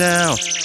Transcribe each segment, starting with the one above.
down.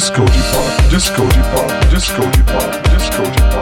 Disco depart, disco depart, disco depart, disco depart,